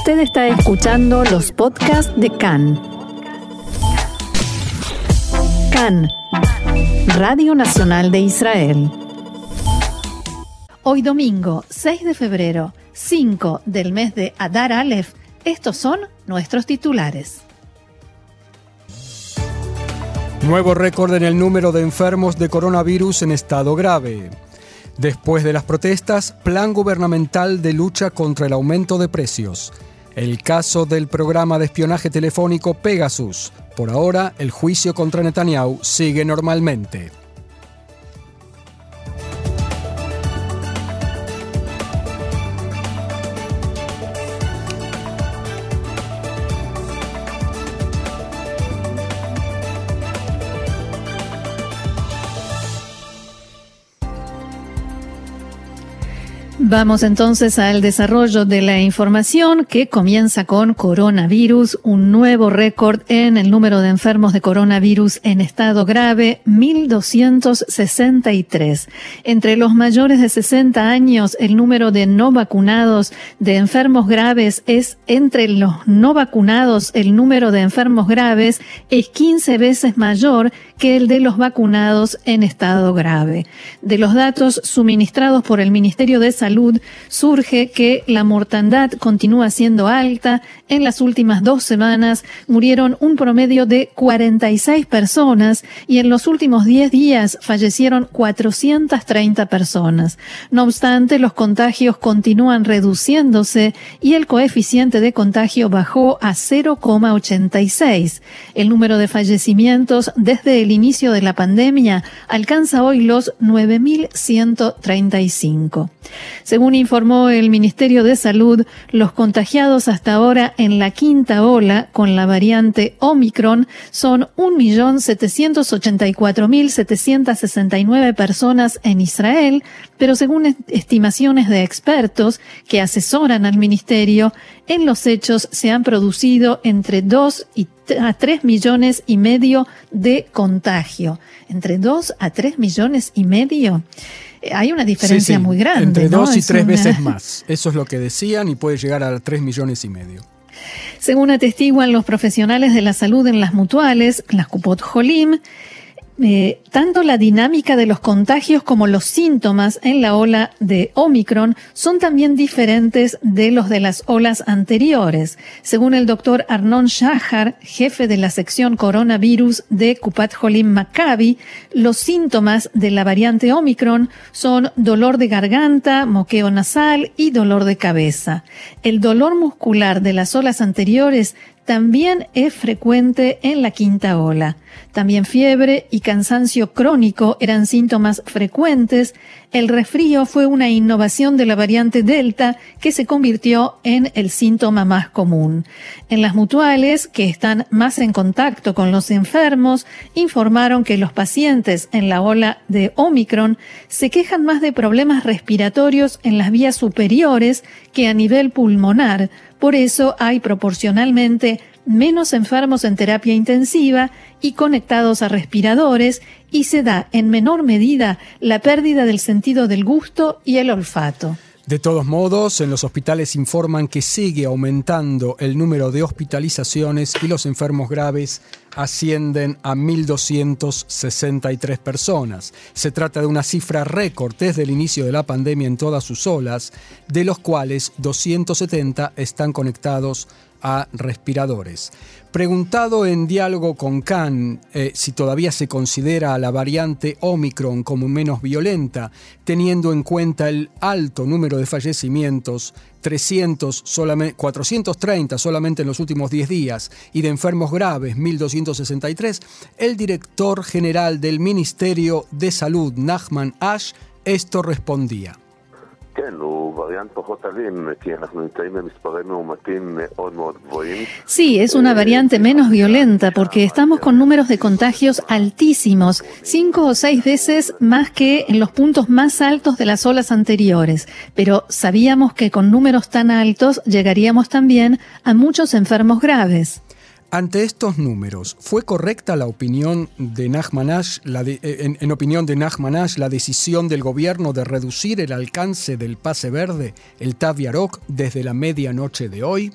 Usted está escuchando los podcasts de CAN. CAN, Radio Nacional de Israel. Hoy domingo, 6 de febrero, 5 del mes de Adar Aleph, estos son nuestros titulares. Nuevo récord en el número de enfermos de coronavirus en estado grave. Después de las protestas, plan gubernamental de lucha contra el aumento de precios. El caso del programa de espionaje telefónico Pegasus. Por ahora, el juicio contra Netanyahu sigue normalmente. Vamos entonces al desarrollo de la información que comienza con coronavirus, un nuevo récord en el número de enfermos de coronavirus en estado grave, 1263. Entre los mayores de 60 años, el número de no vacunados de enfermos graves es entre los no vacunados, el número de enfermos graves es 15 veces mayor que el de los vacunados en estado grave. De los datos suministrados por el Ministerio de Salud, surge que la mortandad continúa siendo alta. En las últimas dos semanas murieron un promedio de 46 personas y en los últimos 10 días fallecieron 430 personas. No obstante, los contagios continúan reduciéndose y el coeficiente de contagio bajó a 0,86. El número de fallecimientos desde el inicio de la pandemia alcanza hoy los 9.135. Según informó el Ministerio de Salud, los contagiados hasta ahora en la quinta ola con la variante Omicron son 1.784.769 personas en Israel, pero según estimaciones de expertos que asesoran al Ministerio, en los hechos se han producido entre 2 y a 3 millones y medio de contagio. Entre 2 a 3 millones y medio. Hay una diferencia muy grande. Entre dos y tres veces más. Eso es lo que decían y puede llegar a tres millones y medio. Según atestiguan los profesionales de la salud en las mutuales, las Cupot Jolim, eh, tanto la dinámica de los contagios como los síntomas en la ola de Omicron son también diferentes de los de las olas anteriores. Según el doctor Arnon Shahar, jefe de la sección coronavirus de Kupat Holim Maccabi, los síntomas de la variante Omicron son dolor de garganta, moqueo nasal y dolor de cabeza. El dolor muscular de las olas anteriores también es frecuente en la quinta ola. También fiebre y cansancio crónico eran síntomas frecuentes. El resfrío fue una innovación de la variante Delta que se convirtió en el síntoma más común. En las mutuales, que están más en contacto con los enfermos, informaron que los pacientes en la ola de Omicron se quejan más de problemas respiratorios en las vías superiores que a nivel pulmonar, por eso hay proporcionalmente menos enfermos en terapia intensiva y conectados a respiradores y se da en menor medida la pérdida del sentido del gusto y el olfato. De todos modos, en los hospitales informan que sigue aumentando el número de hospitalizaciones y los enfermos graves ascienden a 1.263 personas. Se trata de una cifra récord desde el inicio de la pandemia en todas sus olas, de los cuales 270 están conectados a respiradores. Preguntado en diálogo con Khan eh, si todavía se considera a la variante Omicron como menos violenta, teniendo en cuenta el alto número de fallecimientos, 300 solamente, 430 solamente en los últimos 10 días, y de enfermos graves, 1.263, el director general del Ministerio de Salud, Nachman Ash, esto respondía. Sí, es una variante menos violenta porque estamos con números de contagios altísimos, cinco o seis veces más que en los puntos más altos de las olas anteriores. Pero sabíamos que con números tan altos llegaríamos también a muchos enfermos graves. Ante estos números, ¿fue correcta la opinión de Nachmanash, la eh, en, opinión de Nachmanash, la decisión del gobierno de reducir el alcance del pase verde, el Tav desde la medianoche de hoy?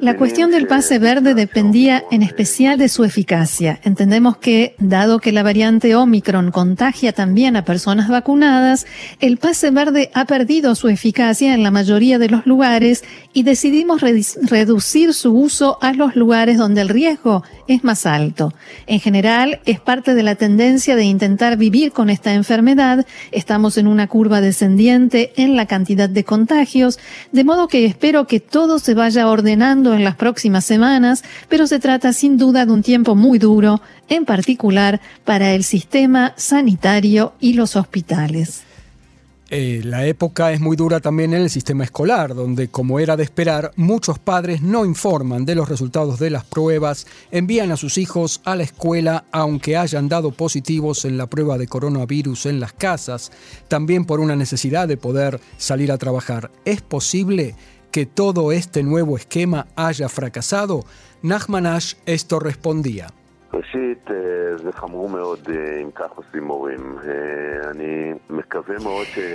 La cuestión del pase verde dependía en especial de su eficacia. Entendemos que, dado que la variante Omicron contagia también a personas vacunadas, el pase verde ha perdido su eficacia en la mayoría de los lugares y decidimos reducir su uso a los lugares donde el riesgo es más alto. En general, es parte de la tendencia de intentar vivir con esta enfermedad. Estamos en una curva descendiente en la cantidad de contagios, de modo que espero que todo se vaya ordenando en las próximas semanas, pero se trata sin duda de un tiempo muy duro, en particular para el sistema sanitario y los hospitales. Eh, la época es muy dura también en el sistema escolar, donde, como era de esperar, muchos padres no informan de los resultados de las pruebas, envían a sus hijos a la escuela aunque hayan dado positivos en la prueba de coronavirus en las casas, también por una necesidad de poder salir a trabajar. ¿Es posible que todo este nuevo esquema haya fracasado? Nachmanash esto respondía.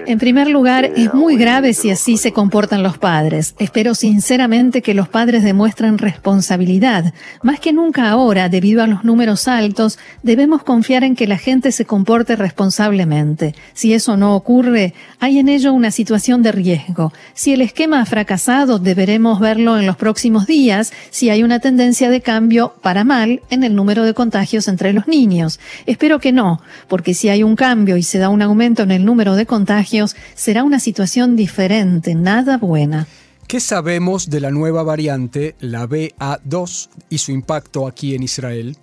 En primer lugar, es muy grave si así se comportan los padres. Espero sinceramente que los padres demuestren responsabilidad. Más que nunca ahora, debido a los números altos, debemos confiar en que la gente se comporte responsablemente. Si eso no ocurre, hay en ello una situación de riesgo. Si el esquema ha fracasado, deberemos verlo en los próximos días si hay una tendencia de cambio para mal en el número de contagios entre los niños. Espero que no, porque si hay un cambio y se da un aumento en el número de contagios, será una situación diferente, nada buena. ¿Qué sabemos de la nueva variante, la BA2, y su impacto aquí en Israel?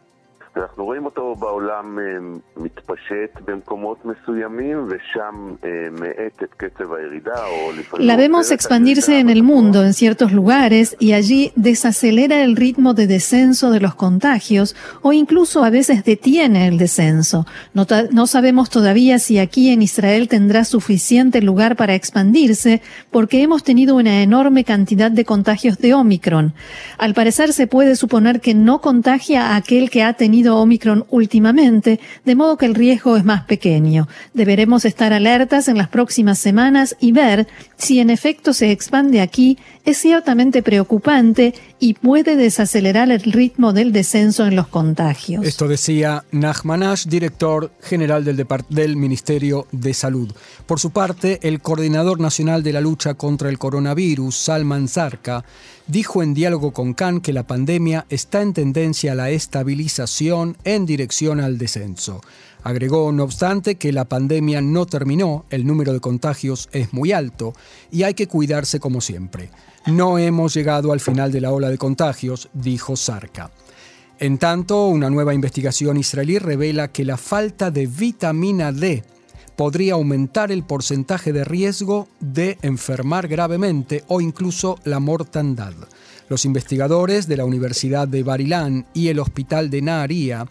La vemos expandirse en el mundo en ciertos lugares y allí desacelera el ritmo de descenso de los contagios o incluso a veces detiene el descenso. No, no sabemos todavía si aquí en Israel tendrá suficiente lugar para expandirse porque hemos tenido una enorme cantidad de contagios de Omicron. Al parecer se puede suponer que no contagia a aquel que ha tenido Omicron últimamente, de modo que el riesgo es más pequeño. Deberemos estar alertas en las próximas semanas y ver si en efecto se expande aquí. Es ciertamente preocupante y puede desacelerar el ritmo del descenso en los contagios. Esto decía Nachmanash, director general del, del Ministerio de Salud. Por su parte, el coordinador nacional de la lucha contra el coronavirus, Salman Zarka, dijo en diálogo con Khan que la pandemia está en tendencia a la estabilización en dirección al descenso. Agregó, no obstante, que la pandemia no terminó, el número de contagios es muy alto y hay que cuidarse como siempre. No hemos llegado al final de la ola de contagios, dijo Sarka. En tanto, una nueva investigación israelí revela que la falta de vitamina D podría aumentar el porcentaje de riesgo de enfermar gravemente o incluso la mortandad. Los investigadores de la Universidad de Barilán y el Hospital de Naharía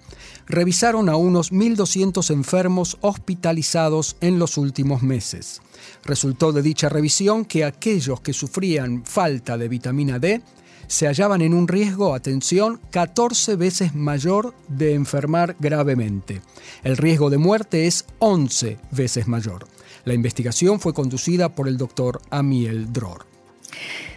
revisaron a unos 1.200 enfermos hospitalizados en los últimos meses. Resultó de dicha revisión que aquellos que sufrían falta de vitamina D se hallaban en un riesgo, atención, 14 veces mayor de enfermar gravemente. El riesgo de muerte es 11 veces mayor. La investigación fue conducida por el doctor Amiel Dror.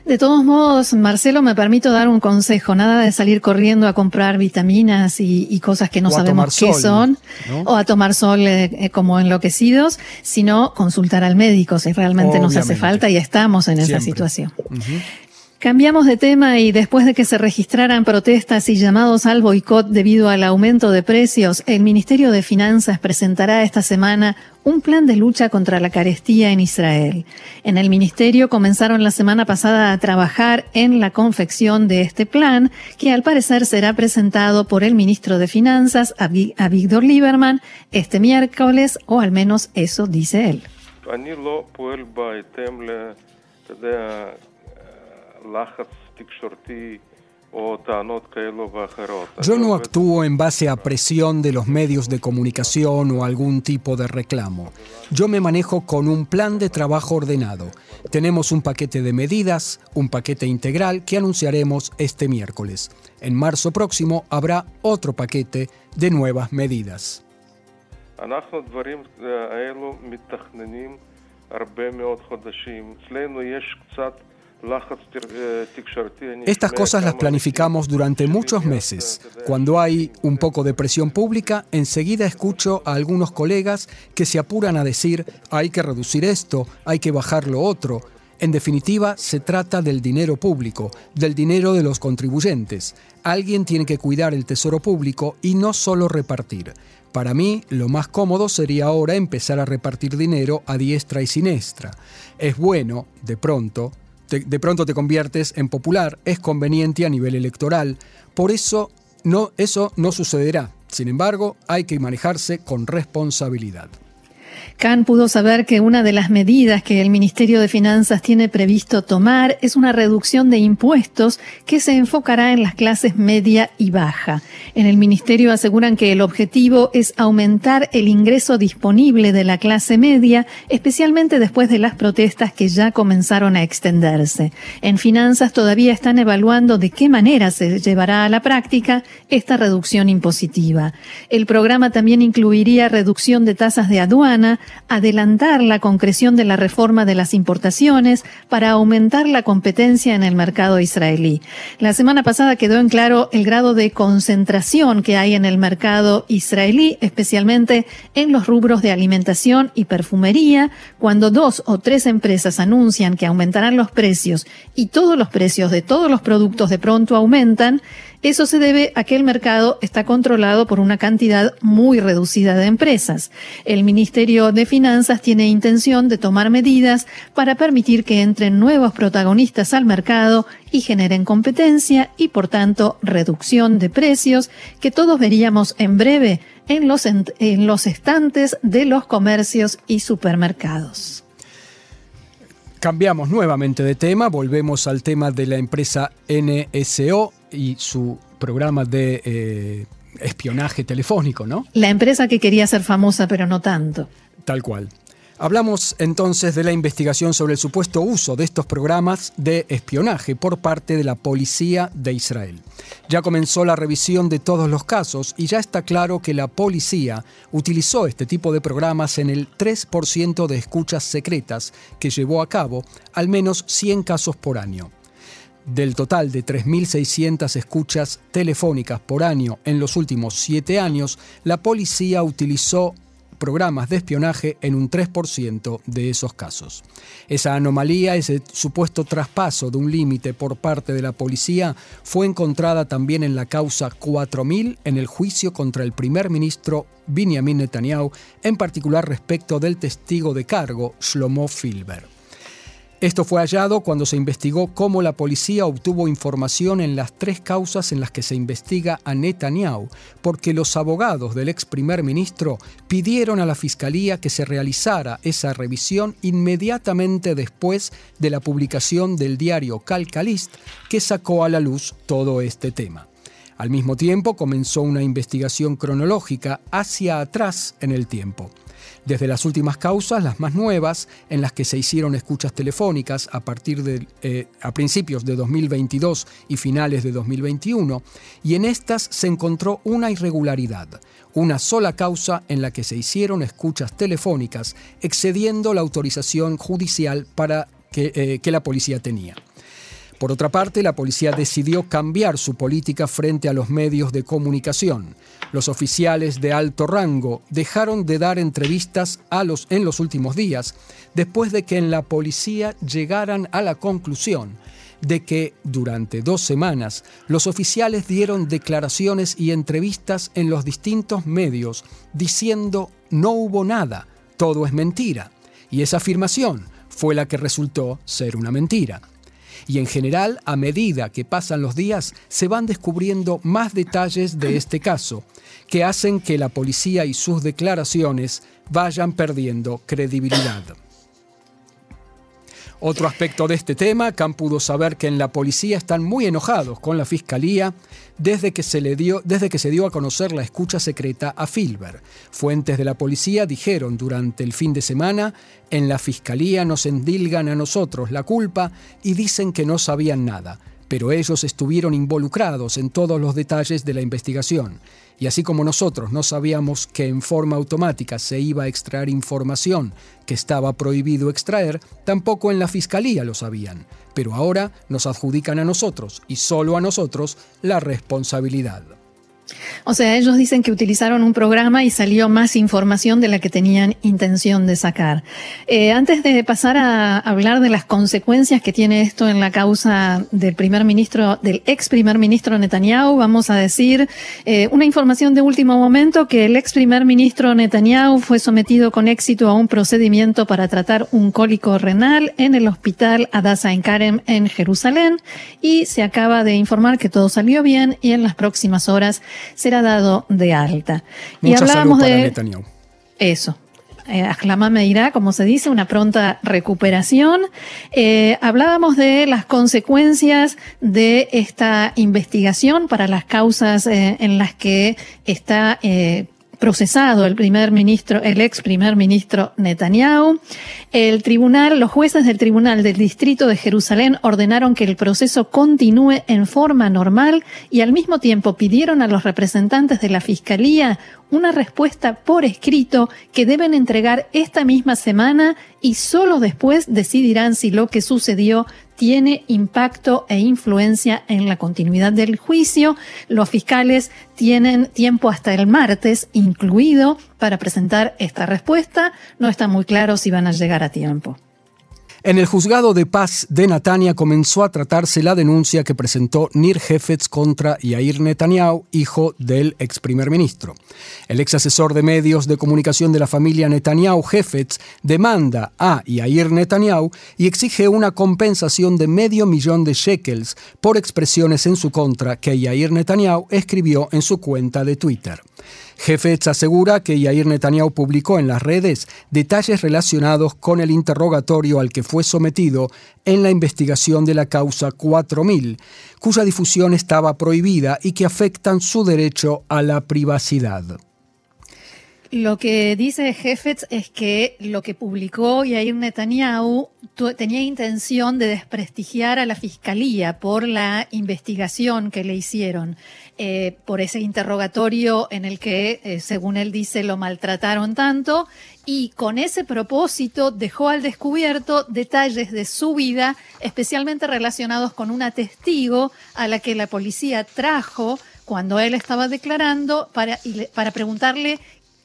De todos modos, Marcelo, me permito dar un consejo. Nada de salir corriendo a comprar vitaminas y, cosas que no sabemos qué son, o a tomar sol eh, eh, como enloquecidos, sino consultar al médico si realmente nos hace falta y estamos en esa situación. Cambiamos de tema y después de que se registraran protestas y llamados al boicot debido al aumento de precios, el Ministerio de Finanzas presentará esta semana un plan de lucha contra la carestía en Israel. En el ministerio comenzaron la semana pasada a trabajar en la confección de este plan, que al parecer será presentado por el ministro de Finanzas, a Víctor Lieberman, este miércoles, o al menos eso dice él. Yo no actúo en base a presión de los medios de comunicación o algún tipo de reclamo. Yo me manejo con un plan de trabajo ordenado. Tenemos un paquete de medidas, un paquete integral que anunciaremos este miércoles. En marzo próximo habrá otro paquete de nuevas medidas. Estas cosas las planificamos durante muchos meses. Cuando hay un poco de presión pública, enseguida escucho a algunos colegas que se apuran a decir hay que reducir esto, hay que bajar lo otro. En definitiva, se trata del dinero público, del dinero de los contribuyentes. Alguien tiene que cuidar el tesoro público y no solo repartir. Para mí, lo más cómodo sería ahora empezar a repartir dinero a diestra y siniestra. Es bueno, de pronto, de pronto te conviertes en popular, es conveniente a nivel electoral. Por eso, no, eso no sucederá. Sin embargo, hay que manejarse con responsabilidad. Khan pudo saber que una de las medidas que el Ministerio de Finanzas tiene previsto tomar es una reducción de impuestos que se enfocará en las clases media y baja. En el Ministerio aseguran que el objetivo es aumentar el ingreso disponible de la clase media, especialmente después de las protestas que ya comenzaron a extenderse. En Finanzas todavía están evaluando de qué manera se llevará a la práctica esta reducción impositiva. El programa también incluiría reducción de tasas de aduana, adelantar la concreción de la reforma de las importaciones para aumentar la competencia en el mercado israelí. La semana pasada quedó en claro el grado de concentración que hay en el mercado israelí, especialmente en los rubros de alimentación y perfumería, cuando dos o tres empresas anuncian que aumentarán los precios y todos los precios de todos los productos de pronto aumentan, eso se debe a que el mercado está controlado por una cantidad muy reducida de empresas. El Ministerio de Finanzas tiene intención de tomar medidas para permitir que entren nuevos protagonistas al mercado y generen competencia y, por tanto, reducción de precios que todos veríamos en breve en los, en, los estantes de los comercios y supermercados. Cambiamos nuevamente de tema, volvemos al tema de la empresa NSO y su programa de eh, espionaje telefónico, ¿no? La empresa que quería ser famosa, pero no tanto. Tal cual. Hablamos entonces de la investigación sobre el supuesto uso de estos programas de espionaje por parte de la policía de Israel. Ya comenzó la revisión de todos los casos y ya está claro que la policía utilizó este tipo de programas en el 3% de escuchas secretas que llevó a cabo, al menos 100 casos por año. Del total de 3.600 escuchas telefónicas por año en los últimos siete años, la policía utilizó programas de espionaje en un 3% de esos casos. Esa anomalía, ese supuesto traspaso de un límite por parte de la policía, fue encontrada también en la causa 4000 en el juicio contra el primer ministro Benjamin Netanyahu, en particular respecto del testigo de cargo Shlomo Filber. Esto fue hallado cuando se investigó cómo la policía obtuvo información en las tres causas en las que se investiga a Netanyahu, porque los abogados del ex primer ministro pidieron a la fiscalía que se realizara esa revisión inmediatamente después de la publicación del diario Calcalist, que sacó a la luz todo este tema. Al mismo tiempo comenzó una investigación cronológica hacia atrás en el tiempo desde las últimas causas, las más nuevas, en las que se hicieron escuchas telefónicas a partir de eh, a principios de 2022 y finales de 2021, y en estas se encontró una irregularidad, una sola causa en la que se hicieron escuchas telefónicas, excediendo la autorización judicial para que, eh, que la policía tenía. Por otra parte, la policía decidió cambiar su política frente a los medios de comunicación. Los oficiales de alto rango dejaron de dar entrevistas a los, en los últimos días, después de que en la policía llegaran a la conclusión de que durante dos semanas los oficiales dieron declaraciones y entrevistas en los distintos medios diciendo no hubo nada, todo es mentira. Y esa afirmación fue la que resultó ser una mentira y en general, a medida que pasan los días, se van descubriendo más detalles de este caso, que hacen que la policía y sus declaraciones vayan perdiendo credibilidad. Otro aspecto de este tema, Khan pudo saber que en la policía están muy enojados con la fiscalía desde que se le dio, desde que se dio a conocer la escucha secreta a Filber. Fuentes de la policía dijeron durante el fin de semana, en la fiscalía nos endilgan a nosotros la culpa y dicen que no sabían nada. Pero ellos estuvieron involucrados en todos los detalles de la investigación. Y así como nosotros no sabíamos que en forma automática se iba a extraer información que estaba prohibido extraer, tampoco en la Fiscalía lo sabían. Pero ahora nos adjudican a nosotros, y solo a nosotros, la responsabilidad. O sea, ellos dicen que utilizaron un programa y salió más información de la que tenían intención de sacar. Eh, antes de pasar a hablar de las consecuencias que tiene esto en la causa del primer ministro, del ex primer ministro Netanyahu, vamos a decir eh, una información de último momento que el ex primer ministro Netanyahu fue sometido con éxito a un procedimiento para tratar un cólico renal en el hospital Adasa en Karem en Jerusalén y se acaba de informar que todo salió bien y en las próximas horas será dado de alta. y hablábamos de Netanyahu. eso. Eh, me irá, como se dice, una pronta recuperación. Eh, hablábamos de las consecuencias de esta investigación para las causas eh, en las que está eh, procesado el primer ministro, el ex primer ministro Netanyahu. El tribunal, los jueces del tribunal del distrito de Jerusalén ordenaron que el proceso continúe en forma normal y al mismo tiempo pidieron a los representantes de la fiscalía una respuesta por escrito que deben entregar esta misma semana y solo después decidirán si lo que sucedió tiene impacto e influencia en la continuidad del juicio. Los fiscales tienen tiempo hasta el martes incluido para presentar esta respuesta. No está muy claro si van a llegar a tiempo. En el juzgado de paz de Natania comenzó a tratarse la denuncia que presentó Nir Hefetz contra Yair Netanyahu, hijo del ex primer ministro. El ex asesor de medios de comunicación de la familia Netanyahu, Hefetz, demanda a Yair Netanyahu y exige una compensación de medio millón de shekels por expresiones en su contra que Yair Netanyahu escribió en su cuenta de Twitter. Jefetz asegura que Yair Netanyahu publicó en las redes detalles relacionados con el interrogatorio al que fue sometido en la investigación de la causa 4000, cuya difusión estaba prohibida y que afectan su derecho a la privacidad. Lo que dice Jefetz es que lo que publicó Yair Netanyahu tenía intención de desprestigiar a la fiscalía por la investigación que le hicieron, eh, por ese interrogatorio en el que, eh, según él dice, lo maltrataron tanto y con ese propósito dejó al descubierto detalles de su vida, especialmente relacionados con una testigo a la que la policía trajo cuando él estaba declarando para, para preguntarle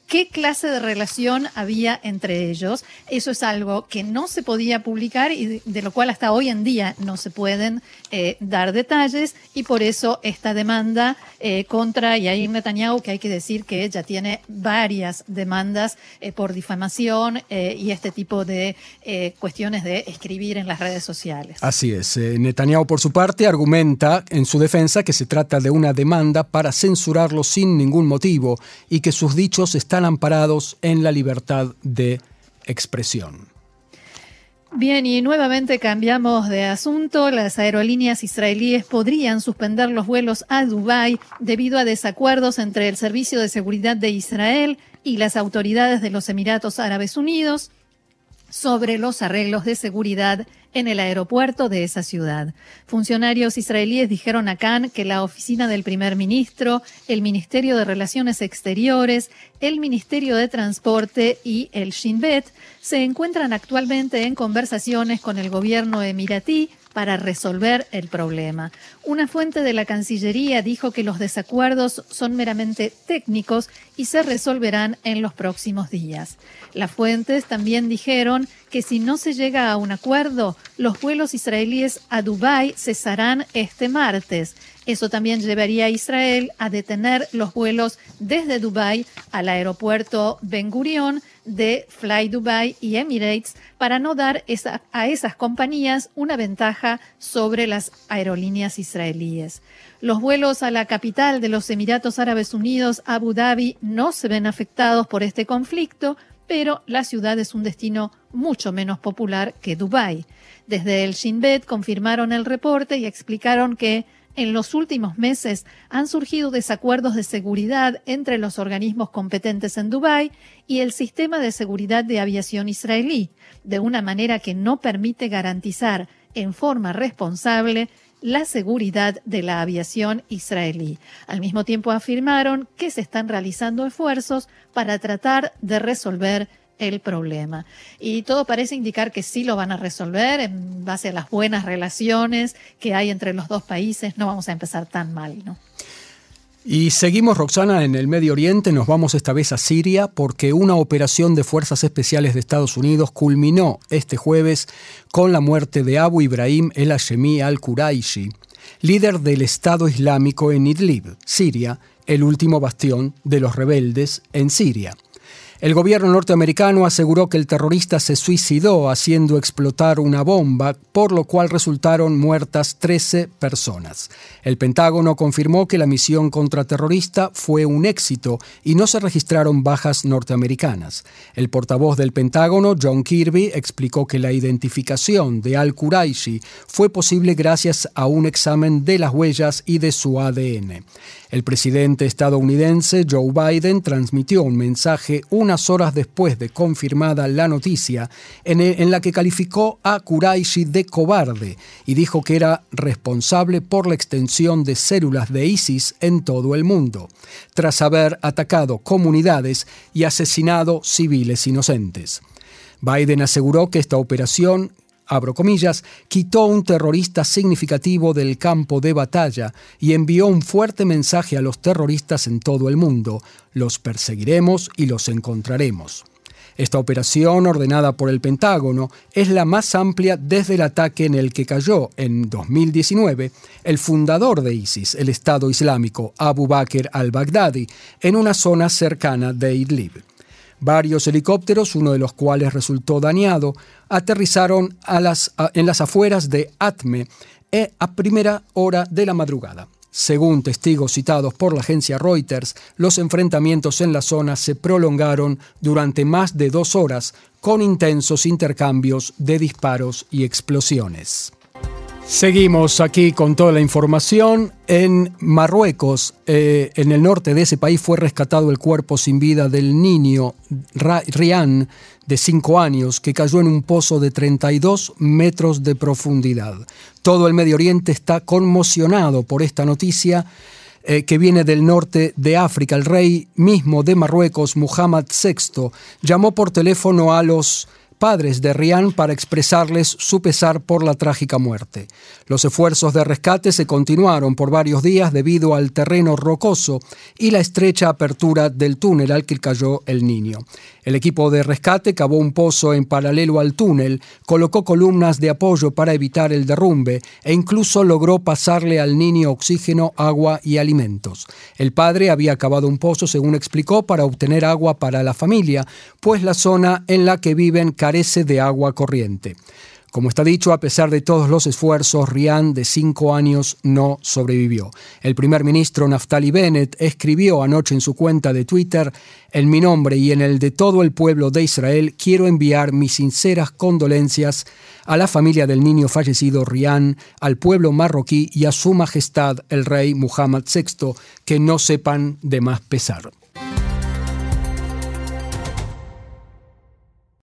qué clase de relación había entre ellos. Eso es algo que no se podía publicar y de, lo cual hasta hoy en día no se pueden eh, dar detalles y por eso esta demanda eh, contra Yair Netanyahu, que hay que decir que ella tiene varias demandas eh, por difamación y este tipo de cuestiones de escribir en las redes sociales. Así es. Netanyahu, por su parte, argumenta en su defensa que se trata de una demanda para censurarlo sin ningún motivo y que sus dichos están amparados en la libertad de expresión. Bien, y nuevamente cambiamos de asunto. Las aerolíneas israelíes podrían suspender los vuelos a Dubái debido a desacuerdos entre el Servicio de Seguridad de Israel y las autoridades de los Emiratos Árabes Unidos sobre los arreglos de seguridad en el aeropuerto de esa ciudad. Funcionarios israelíes dijeron a Cannes que la oficina del primer ministro, el Ministerio de Relaciones Exteriores, el Ministerio de Transporte y el Shin Bet se encuentran actualmente en conversaciones con el gobierno emiratí para resolver el problema. Una fuente de la Cancillería dijo que los desacuerdos son meramente técnicos y se resolverán en los próximos días. Las fuentes también dijeron que si no se llega a un acuerdo, los vuelos israelíes a Dubái cesarán este martes. Eso también llevaría a Israel a detener los vuelos desde Dubái al aeropuerto Ben Gurion de Fly Dubai y Emirates para no dar a esas compañías una ventaja sobre las aerolíneas israelíes. Los vuelos a la capital de los Emiratos Árabes Unidos, Abu Dhabi, no se ven afectados por este conflicto, pero la ciudad es un destino mucho menos popular que Dubái. Desde el Shin Bet confirmaron el reporte y explicaron que en los últimos meses han surgido desacuerdos de seguridad entre los organismos competentes en Dubái y el sistema de seguridad de aviación israelí, de una manera que no permite garantizar en forma responsable la seguridad de la aviación israelí. Al mismo tiempo afirmaron que se están realizando esfuerzos para tratar de resolver el problema. Y todo parece indicar que sí lo van a resolver en base a las buenas relaciones que hay entre los dos países. No vamos a empezar tan mal, ¿no? Y seguimos, Roxana, en el Medio Oriente, nos vamos esta vez a Siria porque una operación de fuerzas especiales de Estados Unidos culminó este jueves con la muerte de Abu Ibrahim el Hashemi al-Quraishi, líder del Estado Islámico en Idlib, Siria, el último bastión de los rebeldes en Siria. El gobierno norteamericano aseguró que el terrorista se suicidó haciendo explotar una bomba, por lo cual resultaron muertas 13 personas. El Pentágono confirmó que la misión contraterrorista fue un éxito y no se registraron bajas norteamericanas. El portavoz del Pentágono, John Kirby, explicó que la identificación de al-Quraishi fue posible gracias a un examen de las huellas y de su ADN. El presidente estadounidense Joe Biden transmitió un mensaje unas horas después de confirmada la noticia en, la que calificó a Quraishi de cobarde y dijo que era responsable por la extensión de células de ISIS en todo el mundo, tras haber atacado comunidades y asesinado civiles inocentes. Biden aseguró que esta operación abro comillas, quitó un terrorista significativo del campo de batalla y envió un fuerte mensaje a los terroristas en todo el mundo. Los perseguiremos y los encontraremos. Esta operación, ordenada por el Pentágono, es la más amplia desde el ataque en el que cayó en 2019 el fundador de ISIS, el Estado Islámico, Abu Bakr al-Baghdadi, en una zona cercana de Idlib. Varios helicópteros, uno de los cuales resultó dañado, aterrizaron en las afueras de Atme eh, a primera hora de la madrugada. Según testigos citados por la agencia Reuters, los enfrentamientos en la zona se prolongaron durante más de dos horas, con intensos intercambios de disparos y explosiones. Seguimos aquí con toda la información. En Marruecos, eh, en el norte de ese país, fue rescatado el cuerpo sin vida del niño Rian, de 5 años, que cayó en un pozo de 32 metros de profundidad. Todo el Medio Oriente está conmocionado por esta noticia. Eh, que viene del norte de África. El rey mismo de Marruecos, Muhammad VI, llamó por teléfono a los padres de Rian para expresarles su pesar por la trágica muerte. Los esfuerzos de rescate se continuaron por varios días debido al terreno rocoso y la estrecha apertura del túnel al que cayó el niño. El equipo de rescate cavó un pozo en paralelo al túnel, colocó columnas de apoyo para evitar el derrumbe e incluso logró pasarle al niño oxígeno, agua y alimentos. El padre había cavado un pozo, según explicó, para obtener agua para la familia, pues la zona en la que viven carece de agua corriente. Como está dicho, a pesar de todos los esfuerzos, Rian, de cinco años, no sobrevivió. El primer ministro Naftali Bennett escribió anoche en su cuenta de Twitter, en mi nombre y en el de todo el pueblo de Israel, quiero enviar mis sinceras condolencias a la familia del niño fallecido Rian, al pueblo marroquí y a su majestad el rey Muhammad VI, que no sepan de más pesar.